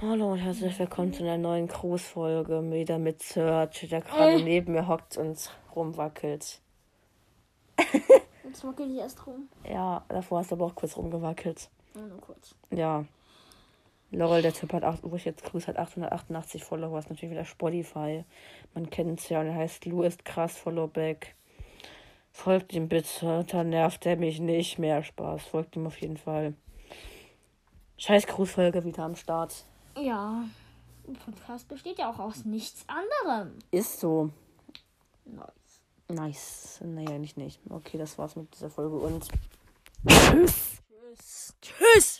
Hallo und herzlich willkommen zu einer neuen Grußfolge. Wieder mit Serge, der gerade Äh. neben mir hockt und rumwackelt. Jetzt wackel ich erst rum. Ja, davor hast du aber auch kurz rumgewackelt. Oh, nur kurz. Ja. Laurel, der Typ hat, acht- wo ich jetzt grüße, hat 888 Follower. Ist natürlich wieder Spotify. Man kennt es ja und er heißt Lou ist krass, Followback. Folgt ihm bitte, dann nervt er mich nicht mehr. Spaß, folgt ihm auf jeden Fall. Scheiß Grußfolge wieder am Start. Ja. Ein Podcast besteht ja auch aus nichts anderem. Ist so. Nice. Nice. Nee, eigentlich nicht. Okay, das war's mit dieser Folge und. Tschüss. Tschüss. Tschüss. Tschüss.